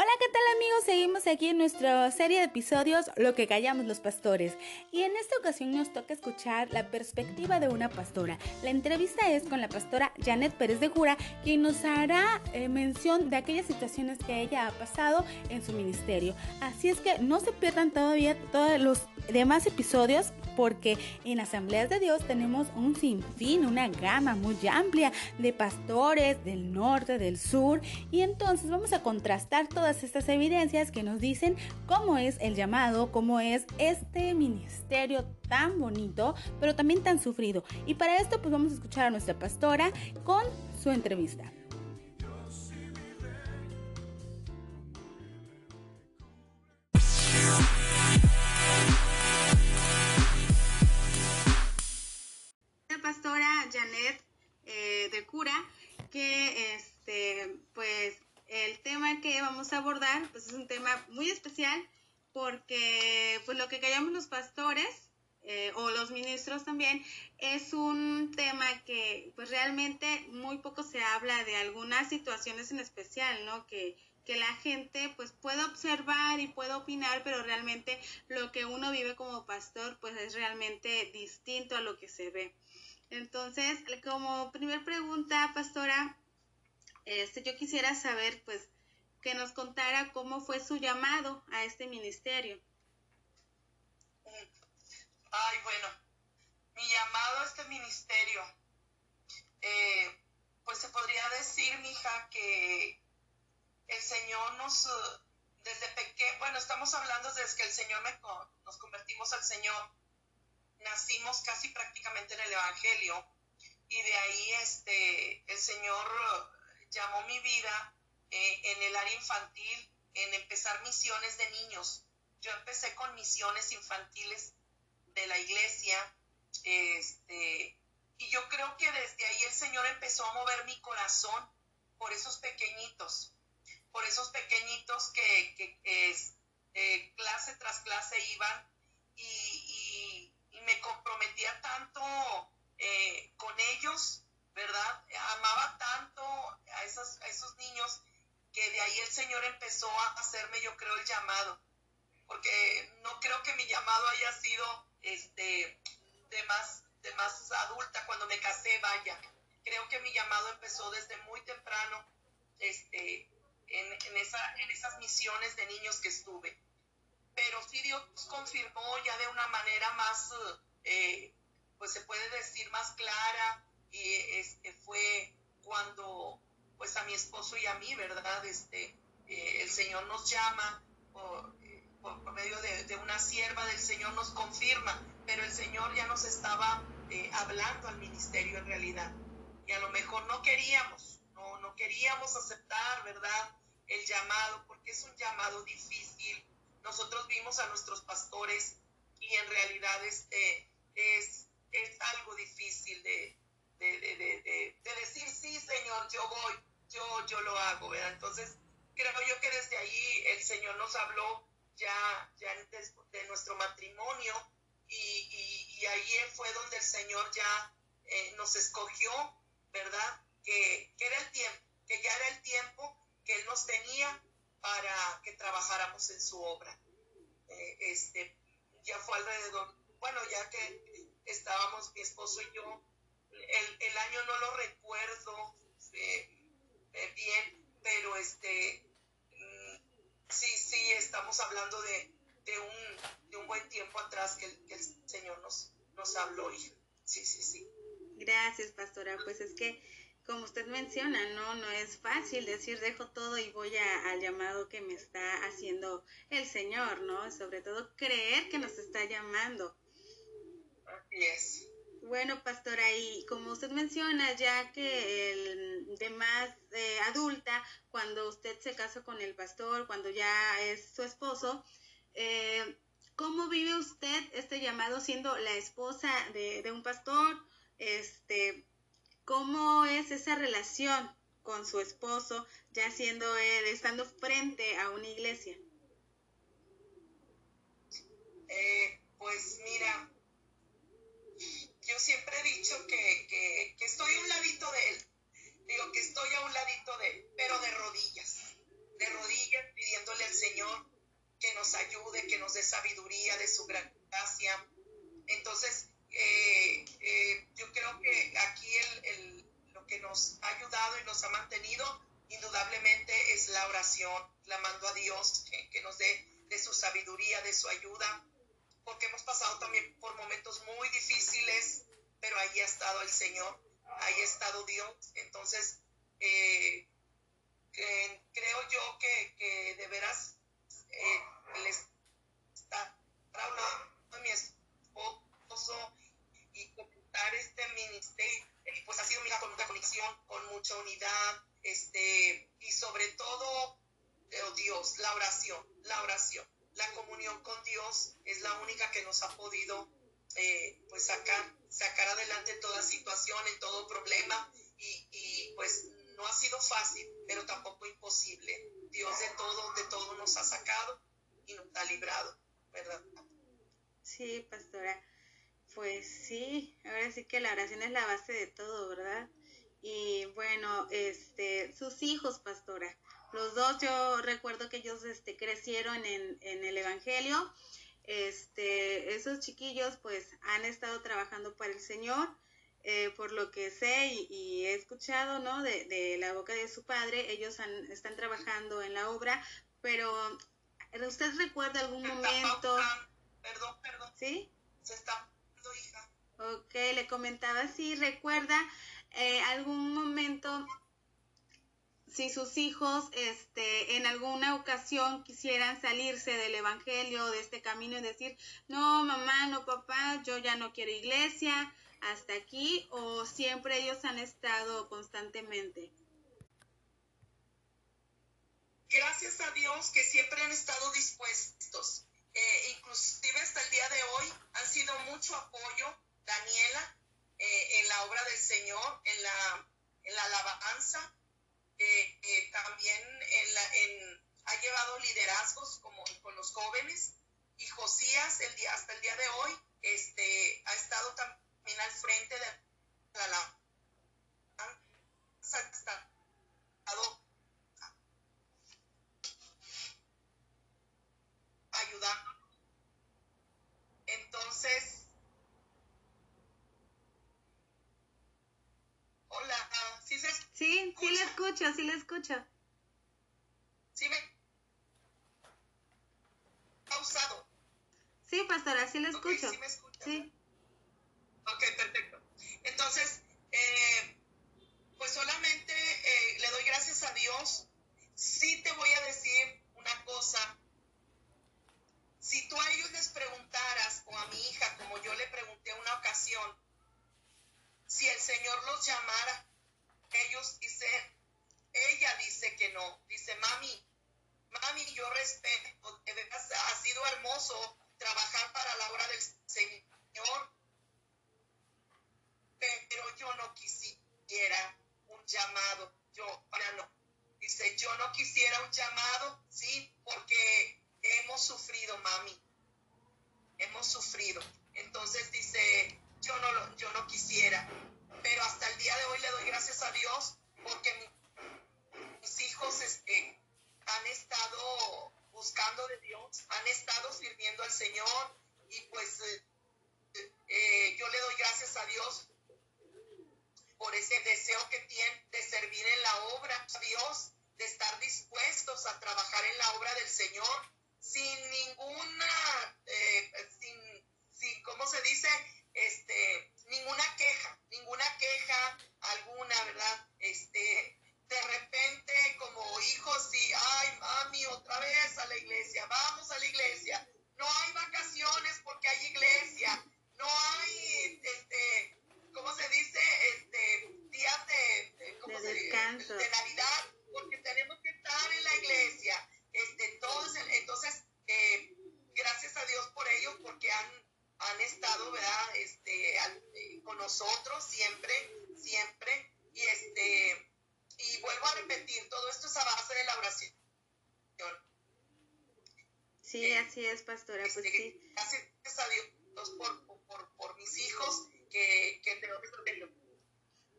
Hola, ¿qué tal amigos? Seguimos aquí en nuestra serie de episodios Lo que callamos los pastores. Y en esta ocasión nos toca escuchar la perspectiva de una pastora. La entrevista es con la pastora Janet Pérez de Jura, quien nos hará eh, mención de aquellas situaciones que ella ha pasado en su ministerio. Así es que no se pierdan todavía todos los demás episodios porque en Asambleas de Dios tenemos un sinfín, una gama muy amplia de pastores del norte, del sur y entonces vamos a contrastar todas estas evidencias que nos dicen cómo es el llamado, cómo es este ministerio tan bonito, pero también tan sufrido. Y para esto pues vamos a escuchar a nuestra pastora con su entrevista. Que este, pues el tema que vamos a abordar pues es un tema muy especial porque pues lo que callamos los pastores eh, o los ministros también es un tema que pues realmente muy poco se habla de algunas situaciones en especial, ¿no? Que, que la gente pues puede observar y puede opinar, pero realmente lo que uno vive como pastor pues es realmente distinto a lo que se ve. Entonces, como primer pregunta, pastora, este, yo quisiera saber, pues, que nos contara cómo fue su llamado a este ministerio. Ay, bueno, mi llamado a este ministerio, eh, pues se podría decir, mija, que el Señor nos, desde pequeño, bueno, estamos hablando desde que el Señor me, nos convertimos al Señor, nacimos casi prácticamente en el Evangelio y de ahí este, el Señor llamó mi vida eh, en el área infantil, en empezar misiones de niños. Yo empecé con misiones infantiles de la iglesia, este, y yo creo que desde ahí el Señor empezó a mover mi corazón por esos pequeñitos, por esos pequeñitos que, es, eh, clase tras clase iban y, me comprometía tanto eh, con ellos ¿verdad? Amaba tanto a esos, niños que de ahí el Señor empezó a hacerme, yo creo, el llamado. Porque no creo que mi llamado haya sido este, de, más, de más adulta cuando me casé, vaya. Creo que mi llamado empezó desde muy temprano este, en esas misiones de niños que estuve. Pero sí Dios confirmó ya de una manera más, eh, pues se puede decir, más clara, y este fue cuando pues a mi esposo y a mí, ¿verdad? Este, eh, el Señor nos llama por, por, medio de, una sierva del Señor nos confirma, pero el Señor ya nos estaba eh, hablando al ministerio en realidad. Y a lo mejor no queríamos, no, no queríamos aceptar, ¿verdad? El llamado, porque es un llamado difícil. Nosotros vimos a nuestros pastores y en realidad este es, es algo difícil de, de, de, de, decir, sí, Señor, yo voy, yo, yo lo hago, ¿verdad? Entonces, creo yo que desde ahí el Señor nos habló ya, ya de, nuestro matrimonio y, y, ahí fue donde el Señor ya eh, nos escogió, ¿verdad? Que, que, era el tiempo, que ya era el tiempo que Él nos tenía para que trabajáramos en su obra. Eh, este, ya fue alrededor, bueno, ya que estábamos mi esposo y yo el, año no lo recuerdo eh, eh, bien, pero este, mm, sí, sí, estamos hablando de, un, de un buen tiempo atrás que el, Señor nos, nos habló. Y, sí, sí, sí. Gracias, pastora. Pues es que, como usted menciona, no, no es fácil decir dejo todo y voy al llamado que me está haciendo el Señor, ¿no? Sobre todo creer que nos está llamando. Así es. Bueno, pastora, y como usted menciona, ya que el de más eh, adulta, cuando usted se casa con el pastor, cuando ya es su esposo, eh, ¿cómo vive usted este llamado siendo la esposa de, de un pastor? Este, ¿Cómo es esa relación con su esposo, ya siendo él, estando frente a una iglesia? Eh, pues mira, yo siempre he dicho que, estoy a un ladito de él. Digo que estoy a un ladito de él, pero de rodillas. De rodillas pidiendo nos ayude, que nos dé sabiduría de su gracia. Entonces, eh, eh, yo creo que aquí el, lo que nos ha ayudado y nos ha mantenido indudablemente es la oración, clamando a Dios que, nos dé de su sabiduría, de su ayuda, porque hemos pasado también por momentos muy difíciles, pero ahí ha estado el Señor, ahí ha estado Dios. Entonces, eh, creo yo que, que de veras eh, les está hablando de mi esposo y completar este ministerio, eh, pues ha sido mira, con una conexión, con mucha unidad, este, y sobre todo, oh Dios, la oración, la oración, la comunión con Dios es la única que nos ha podido eh, pues sacar, sacar adelante toda situación, en todo problema, y, y pues no ha sido fácil, pero tampoco imposible. Dios de todo, de todo nos ha sacado y nos ha librado, ¿verdad? Sí, pastora. Pues sí, ahora sí que la oración es la base de todo, ¿verdad? Y bueno, este, sus hijos, pastora, los dos yo recuerdo que ellos este, crecieron en, en el Evangelio. Este, esos chiquillos pues han estado trabajando para el Señor eh, por lo que sé y, he escuchado, ¿no? De, la boca de su padre, ellos están trabajando en la obra, pero ¿usted recuerda algún momento? Perdón, perdón. ¿Sí? Se está. Ok, le comentaba si recuerda eh, algún momento si sus hijos este, en alguna ocasión quisieran salirse del Evangelio, de este camino y decir, no, mamá, no, papá, yo ya no quiero iglesia, hasta aquí o siempre ellos han estado constantemente? Gracias a Dios que siempre han estado dispuestos. Eh, inclusive hasta el día de hoy han sido mucho apoyo, Daniela, eh, en la obra del Señor, en la, en la alabanza. Eh, también en la, en, ha llevado liderazgos como con los jóvenes. Y Josías, el día, hasta el día de hoy, este, ha estado también al frente de la ayudando. Entonces, hola, ¿sí Sí, le escucho, sí le escucho. ¿Sí me pausado? Sí, pastora, sí le escucho. sí, me sí. Ok, perfecto. Entonces, eh, pues solamente eh, le doy gracias a Dios. Sí te voy a decir una cosa. Si tú a ellos les preguntaras, o a mi hija, como yo le pregunté una ocasión, si el Señor los llamara, ellos dicen, ella dice que no. Dice, mami, mami, yo respeto, ha sido hermoso trabajar para la obra del Señor pero yo no quisiera un llamado, yo, para no. Dice, yo no quisiera un llamado, sí, porque hemos sufrido, mami, sufrido. Entonces dice, yo no, yo no quisiera, pero hasta el día de hoy le doy gracias a Dios porque mis hijos este, han estado buscando de Dios, han estado sirviendo al Señor. Y pues eh, eh, yo le doy gracias a Dios por ese deseo que tienen de servir en la obra. De Dios, de estar dispuestos a trabajar en la obra del Señor sin ninguna, eh, sin, sin, ¿cómo se dice? Este, ninguna queja, ninguna queja alguna, ¿verdad? Este, de repente como hijos y, ay, mami, otra vez a la iglesia, vamos a la iglesia. No hay vacaciones porque hay iglesia. No hay, este, ¿cómo se dice? Este, días de, ¿cómo se descanso. de Navidad, porque tenemos que estar en la iglesia. Este, entonces, entonces eh, gracias a Dios por ellos, porque han, han estado, ¿verdad? Este, eh, con nosotros siempre, siempre. Y este, y vuelvo a repetir, todo esto es a base de la oración. Sí, eh, así es, pastora, pues sí. Gracias a Dios por, por, por mis hijos que, que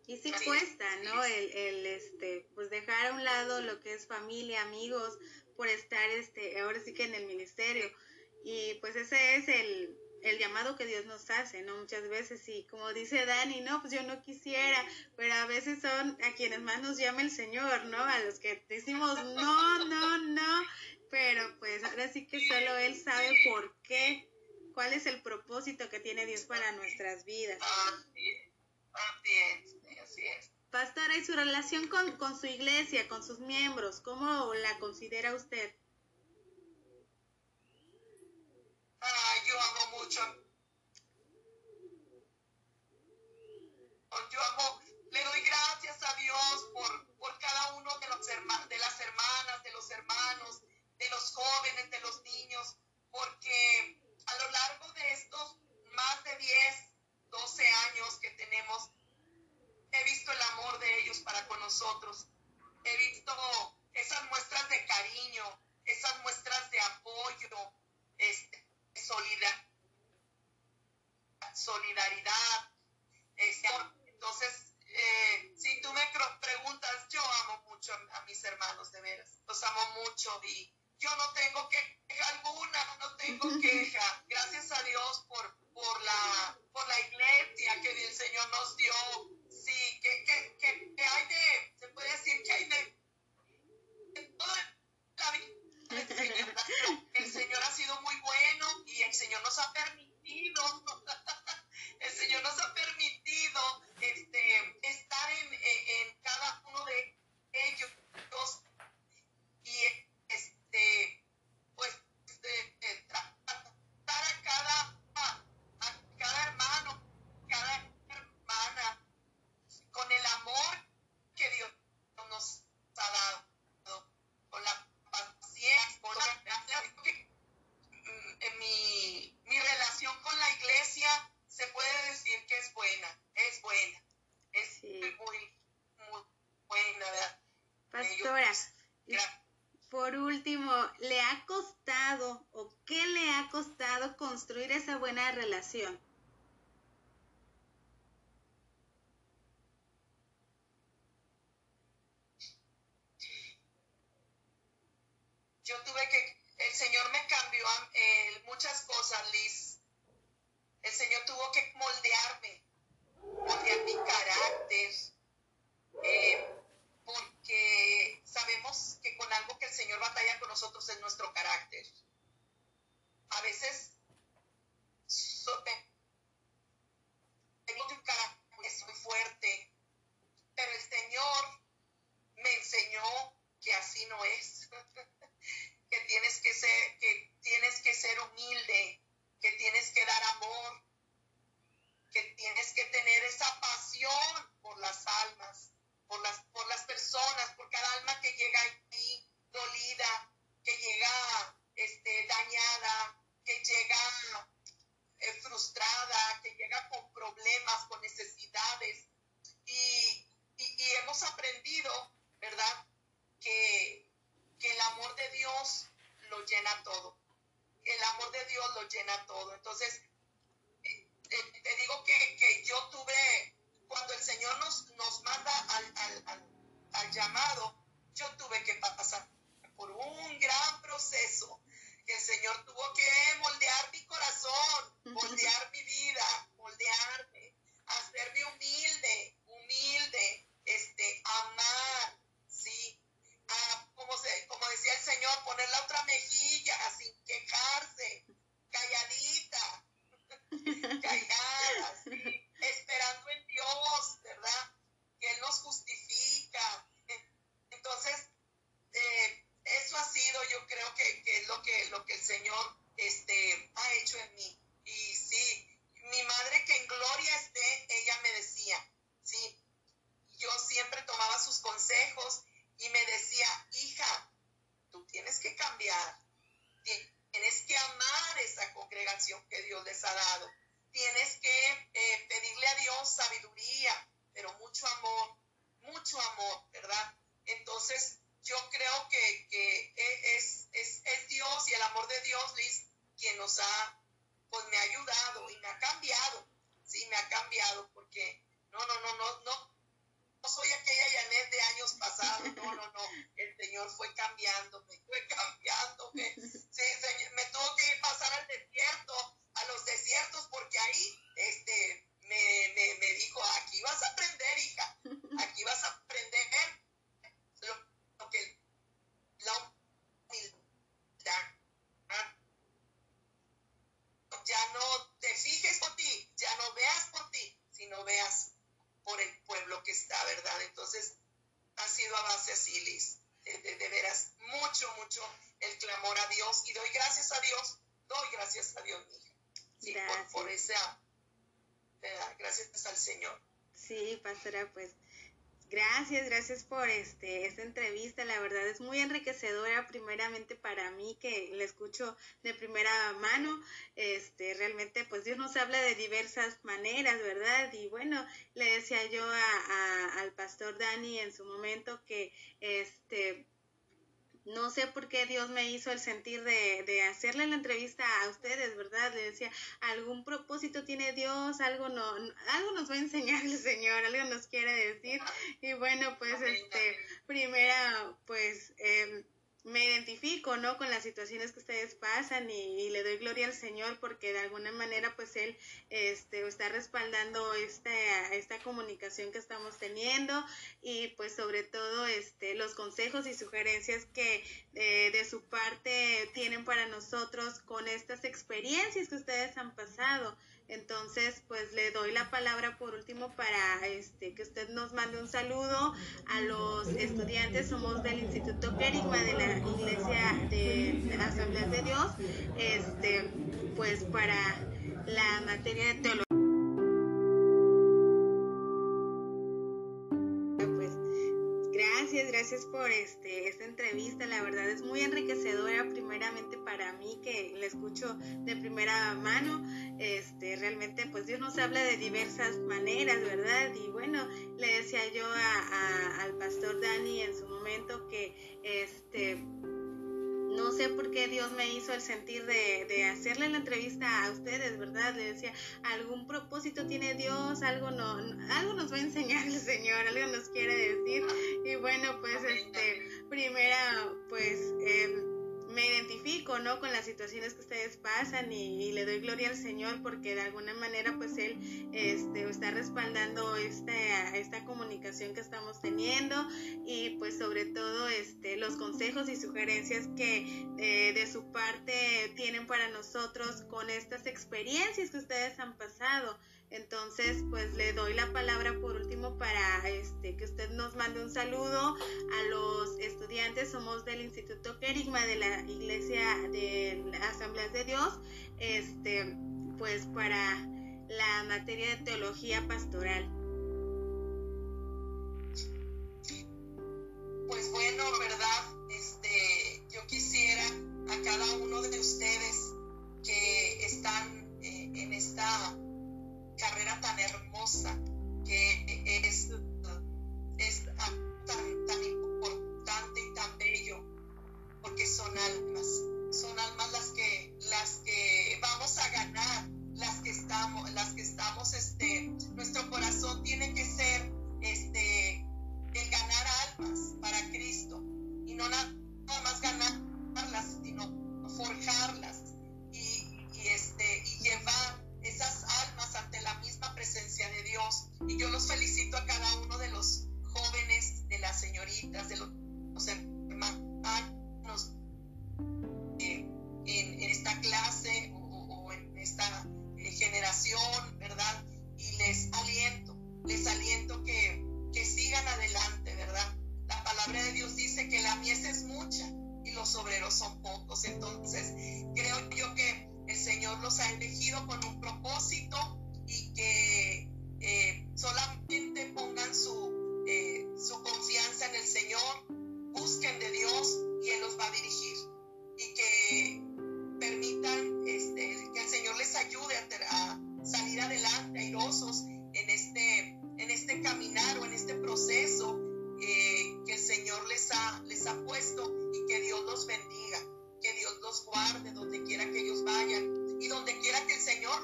Y sí cuesta, ¿no? El, el, este, pues dejar a un lado lo que es familia, amigos, por estar, este, ahora sí que en el ministerio. Y pues ese es el, el llamado que Dios nos hace, ¿no? Muchas veces, y como dice Dani, no, pues yo no quisiera, pero a veces son a quienes más nos llama el Señor, ¿no? A los que decimos, no, no, no, pero pues ahora sí que solo Él sabe por qué, cuál es el propósito que tiene Dios para nuestras vidas. Así es, así es. Pastora, ¿y su relación con, con su iglesia, con sus miembros, cómo la considera usted? Ay, yo amo mucho. Yo amo, le doy gracias a Dios por, por cada uno de, los de las hermanas, de los hermanos, de los jóvenes, de los niños, porque a lo largo de estos más de 10, 12 años que tenemos, he visto el amor de ellos para con nosotros. He visto esas muestras de cariño, esas muestras de apoyo, este, solidaridad. Este, entonces, eh, si tú me preguntas, yo amo mucho a, mis hermanos, de amo mucho y yo no tengo queja alguna, no tengo queja. Gracias a Dios por, por, la, por la iglesia que el Señor nos dio. Sí, que, que, que, que hay de, se puede decir que hay de, de toda la vida el Señor ha sido muy bueno y el Señor nos ha permitido, el Señor nos ha permitido este, estar en, en cada uno de ellos y este, pues, este, tratar a cada, a cada hermano, cada hermana con el amor que Dios nos ha dado con la en mi, mi relación con la iglesia se puede decir que es buena, es buena, es muy, muy buena, ¿verdad? Pastora, por último, ¿le ha costado o qué le ha costado construir esa buena yo tuve que, el Señor me cambió eh, muchas cosas, Liz. El Señor tuvo que moldearme, moldear mi carácter, eh, porque sabemos que con algo que el Señor batalla con nosotros es nuestro carácter. A veces carácter muy fuerte, pero el Señor me enseñó que así no es. que tienes que ser, que tienes que ser humilde, que tienes que dar amor, que tienes que tener esa pasión por las almas, por las, por las personas, por cada alma que llega ahí dolida, que llega este, dañada, que llega eh, frustrada, que llega con problemas, con necesidades. Y, y hemos aprendido, ¿verdad? Que que el amor de Dios lo llena todo. El amor de Dios lo llena todo. Entonces, eh, eh, te digo que, yo tuve, cuando el Señor nos, nos manda al, llamado, yo tuve que pasar por un gran proceso. Que el Señor tuvo que moldear mi corazón, moldear mi vida, moldearme, hacerme humilde, humilde, este, amar, sí, como, se, como decía el Señor, poner la otra mejilla sin quejarse, calladita, callada, esperando en Dios, ¿verdad? Que Él nos justifica. Entonces, eh, eso ha sido, yo creo que, que, es lo que, lo que el Señor este, ha hecho en mí. Y sí, mi madre que en gloria esté, ella me decía, sí, yo siempre tomaba sus consejos y me decía, hija, tú tienes que cambiar, tienes que amar esa congregación que Dios les ha dado, tienes que eh, pedirle a Dios sabiduría, pero mucho amor, mucho amor, ¿verdad? Entonces, yo creo que, e, es, es, Dios y el amor de Dios, Liz, quien nos ha, pues me ha ayudado y me ha cambiado, sí, me ha cambiado, porque no, no, no, no, no, soy aquella Janet de años pasados, no, no, no, el Señor fue cambiándome, fue cambiándome, sí, me tuvo que ir pasar al desierto, a los desiertos, porque ahí, este, me, me, me dijo, aquí vas a aprender, hija, aquí vas a aprender lo, lo que la humildad, ya no te fijes por ti, ya no veas por ti, sino veas por el pueblo que está, ¿verdad? Entonces, ha sido a base así, Liz, de, de, veras, mucho, mucho el clamor a Dios, y doy gracias a Dios, doy gracias a Dios, hija, sí, por, por esa, gracias al Señor. Sí, pastora, pues Gracias, gracias por este esta entrevista. La verdad es muy enriquecedora primeramente para mí que la escucho de primera mano. Este, realmente pues Dios nos habla de diversas maneras, ¿verdad? Y bueno, le decía yo a, al pastor Dani en su momento que este no sé por qué Dios me hizo el sentir de, de, hacerle la entrevista a ustedes, ¿verdad? Le decía, algún propósito tiene Dios, algo no, algo nos va a enseñar el Señor, algo nos quiere decir. Y bueno, pues este, primera, pues eh, me identifico, ¿no? Con las situaciones que ustedes pasan y, le doy gloria al Señor porque de alguna manera pues Él este, está respaldando esta, esta comunicación que estamos teniendo y pues sobre todo este, los consejos y sugerencias que eh, de su parte tienen para nosotros con estas experiencias que ustedes han pasado. Entonces, pues le doy la palabra por último para este que usted nos mande un saludo a los estudiantes. Somos del Instituto Querigma de la Iglesia de, Asambleas de Dios, este, pues para la materia de teología. Por este, esta entrevista. La verdad es muy enriquecedora, primeramente para mí, que la escucho de primera mano. Este, realmente, pues Dios nos habla de diversas maneras, ¿verdad? Y bueno, le decía yo al pastor Dani en su momento que este sé por qué Dios me hizo el sentir de, de, hacerle la entrevista a ustedes, ¿verdad? Le decía, algún propósito tiene Dios, algo no, algo nos va a enseñar el Señor, algo nos quiere decir. Y bueno, pues este, primera, pues eh, me identifico, ¿no? Con las situaciones que ustedes pasan y, le doy gloria al Señor porque de alguna manera pues Él este, está respaldando esta, esta comunicación que estamos teniendo y pues sobre todo este, los consejos y sugerencias que eh, de su parte tienen para nosotros con estas experiencias que ustedes han pasado. Entonces, pues le doy la palabra por último para este, que usted nos mande un saludo a los estudiantes. Somos del Instituto Querigma de la Iglesia de Asambleas de Dios, este, pues para la materia de teología pastoral. Pues bueno, ¿verdad? Este, yo quisiera a cada uno de ustedes que están eh, en esta carrera tan hermosa que es, es tan, tan importante y los obreros son pocos. Entonces, creo yo que el Señor los ha elegido con un propósito y que eh,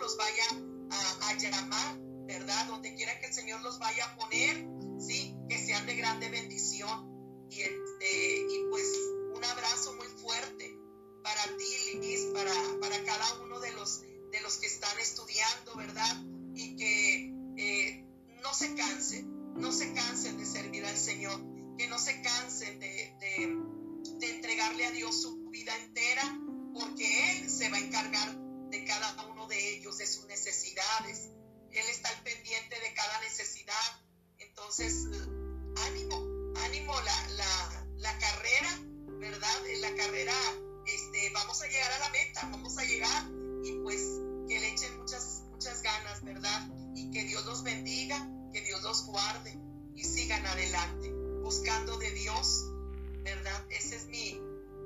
los vaya a, llamar, ¿verdad? Donde quiera que el Señor los vaya a poner, ¿sí? Que se sean de grande bendición. Y, este, y pues un abrazo muy fuerte para ti, Liz, para, para cada uno de los, de los que están estudiando, ¿verdad? Y que eh, no se cansen, no se cansen de servir al Señor, que no se cansen de, de, de entregarle a Dios su vida entera, porque Él se va a encargar de cada uno de ellos, de sus necesidades. Él está al pendiente de cada necesidad. Entonces, ánimo, ánimo la, la, la carrera, ¿verdad? En la carrera este, vamos a llegar a la meta, vamos a llegar y pues que le echen muchas, muchas ganas, ¿verdad? Y que Dios los bendiga, que Dios los guarde y sigan adelante, buscando de Dios, ¿verdad? Ese es mi,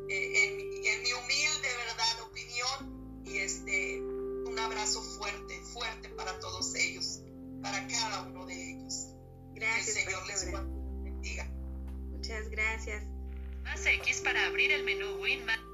eh, en, en mi humilde, ¿verdad? Opinión y este, un abrazo fuerte, fuerte para todos ellos, para cada uno de ellos. Gracias. Que el Señor les bendiga. Muchas gracias. Más X para abrir el menú Winman.